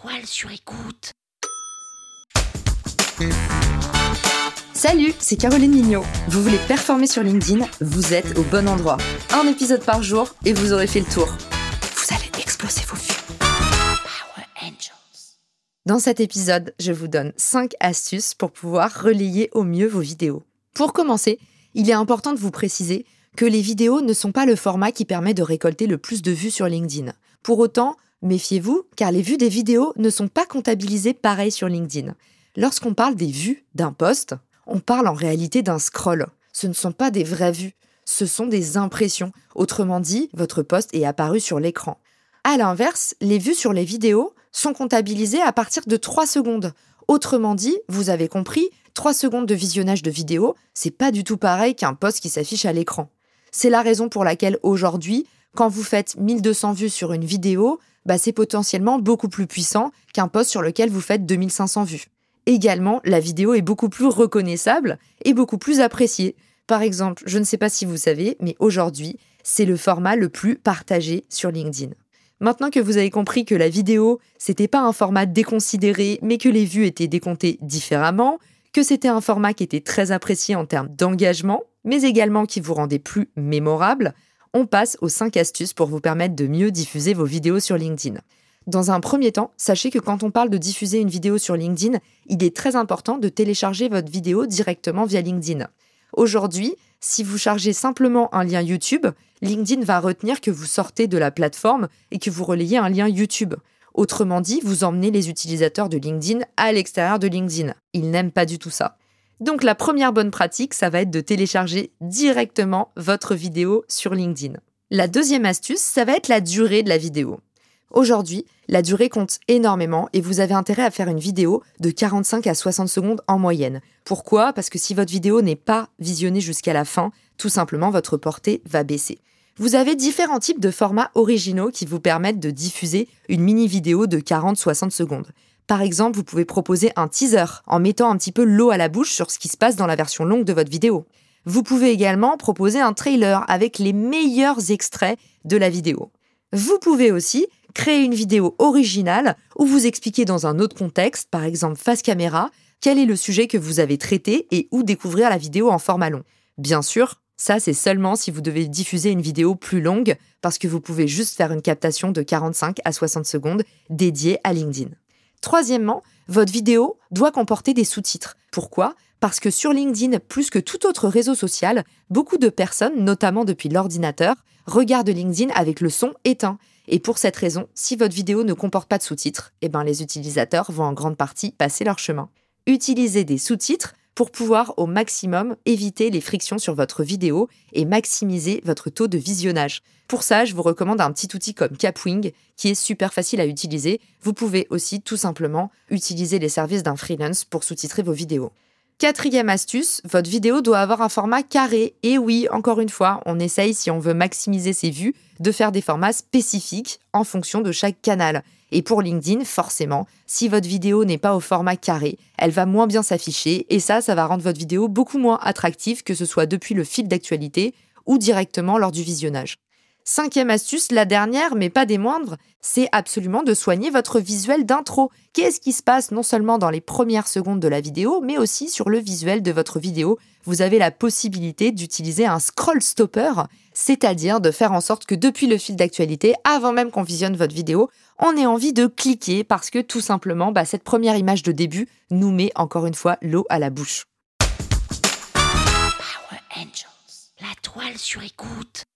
toile sur écoute. Salut, c'est Caroline Mignot. Vous voulez performer sur LinkedIn Vous êtes au bon endroit. Un épisode par jour et vous aurez fait le tour. Vous allez exploser vos vues. Power Angels. Dans cet épisode, je vous donne 5 astuces pour pouvoir relayer au mieux vos vidéos. Pour commencer, il est important de vous préciser que les vidéos ne sont pas le format qui permet de récolter le plus de vues sur LinkedIn. Pour autant, méfiez-vous, car les vues des vidéos ne sont pas comptabilisées pareil sur LinkedIn. Lorsqu'on parle des vues d'un post, on parle en réalité d'un scroll. Ce ne sont pas des vraies vues, ce sont des impressions. Autrement dit, votre post est apparu sur l'écran. À l'inverse, les vues sur les vidéos sont comptabilisées à partir de 3 secondes. Autrement dit, vous avez compris, 3 secondes de visionnage de vidéo, c'est pas du tout pareil qu'un post qui s'affiche à l'écran. C'est la raison pour laquelle aujourd'hui, quand vous faites 1200 vues sur une vidéo, bah c'est potentiellement beaucoup plus puissant qu'un post sur lequel vous faites 2500 vues. Également, la vidéo est beaucoup plus reconnaissable et beaucoup plus appréciée. Par exemple, je ne sais pas si vous savez, mais aujourd'hui, c'est le format le plus partagé sur LinkedIn. Maintenant que vous avez compris que la vidéo, c'était pas un format déconsidéré, mais que les vues étaient décomptées différemment, que c'était un format qui était très apprécié en termes d'engagement, mais également qui vous rendait plus mémorable, on passe aux 5 astuces pour vous permettre de mieux diffuser vos vidéos sur LinkedIn. Dans un premier temps, sachez que quand on parle de diffuser une vidéo sur LinkedIn, il est très important de télécharger votre vidéo directement via LinkedIn. Aujourd'hui, si vous chargez simplement un lien YouTube, LinkedIn va retenir que vous sortez de la plateforme et que vous relayez un lien YouTube. Autrement dit, vous emmenez les utilisateurs de LinkedIn à l'extérieur de LinkedIn. Ils n'aiment pas du tout ça. Donc la première bonne pratique, ça va être de télécharger directement votre vidéo sur LinkedIn. La deuxième astuce, ça va être la durée de la vidéo. Aujourd'hui, la durée compte énormément et vous avez intérêt à faire une vidéo de 45 à 60 secondes en moyenne. Pourquoi? Parce que si votre vidéo n'est pas visionnée jusqu'à la fin, tout simplement votre portée va baisser. Vous avez différents types de formats originaux qui vous permettent de diffuser une mini vidéo de 40-60 secondes. Par exemple, vous pouvez proposer un teaser en mettant un petit peu l'eau à la bouche sur ce qui se passe dans la version longue de votre vidéo. Vous pouvez également proposer un trailer avec les meilleurs extraits de la vidéo. Vous pouvez aussi créer une vidéo originale où vous expliquez dans un autre contexte, par exemple face caméra, quel est le sujet que vous avez traité et où découvrir la vidéo en format long. Bien sûr, ça c'est seulement si vous devez diffuser une vidéo plus longue parce que vous pouvez juste faire une captation de 45 à 60 secondes dédiée à LinkedIn. Troisièmement, votre vidéo doit comporter des sous-titres. Pourquoi? Parce que sur LinkedIn, plus que tout autre réseau social, beaucoup de personnes, notamment depuis l'ordinateur, regardent LinkedIn avec le son éteint. Et pour cette raison, si votre vidéo ne comporte pas de sous-titres, eh ben les utilisateurs vont en grande partie passer leur chemin. Utilisez des sous-titres pour pouvoir au maximum éviter les frictions sur votre vidéo et maximiser votre taux de visionnage. Pour ça, je vous recommande un petit outil comme Capwing qui est super facile à utiliser. Vous pouvez aussi tout simplement utiliser les services d'un freelance pour sous-titrer vos vidéos. Quatrième astuce, votre vidéo doit avoir un format carré. Et oui, encore une fois, on essaye, si on veut maximiser ses vues, de faire des formats spécifiques en fonction de chaque canal. Et pour LinkedIn, forcément, si votre vidéo n'est pas au format carré, elle va moins bien s'afficher et ça, ça va rendre votre vidéo beaucoup moins attractive que ce soit depuis le fil d'actualité ou directement lors du visionnage. Cinquième astuce, la dernière, mais pas des moindres, c'est absolument de soigner votre visuel d'intro. Qu'est-ce qui se passe non seulement dans les premières secondes de la vidéo, mais aussi sur le visuel de votre vidéo? Vous avez la possibilité d'utiliser un scroll stopper, c'est-à-dire de faire en sorte que depuis le fil d'actualité, avant même qu'on visionne votre vidéo, on ait envie de cliquer parce que tout simplement, bah, cette première image de début nous met encore une fois l'eau à la bouche. Power Angels. La toile sur écoute.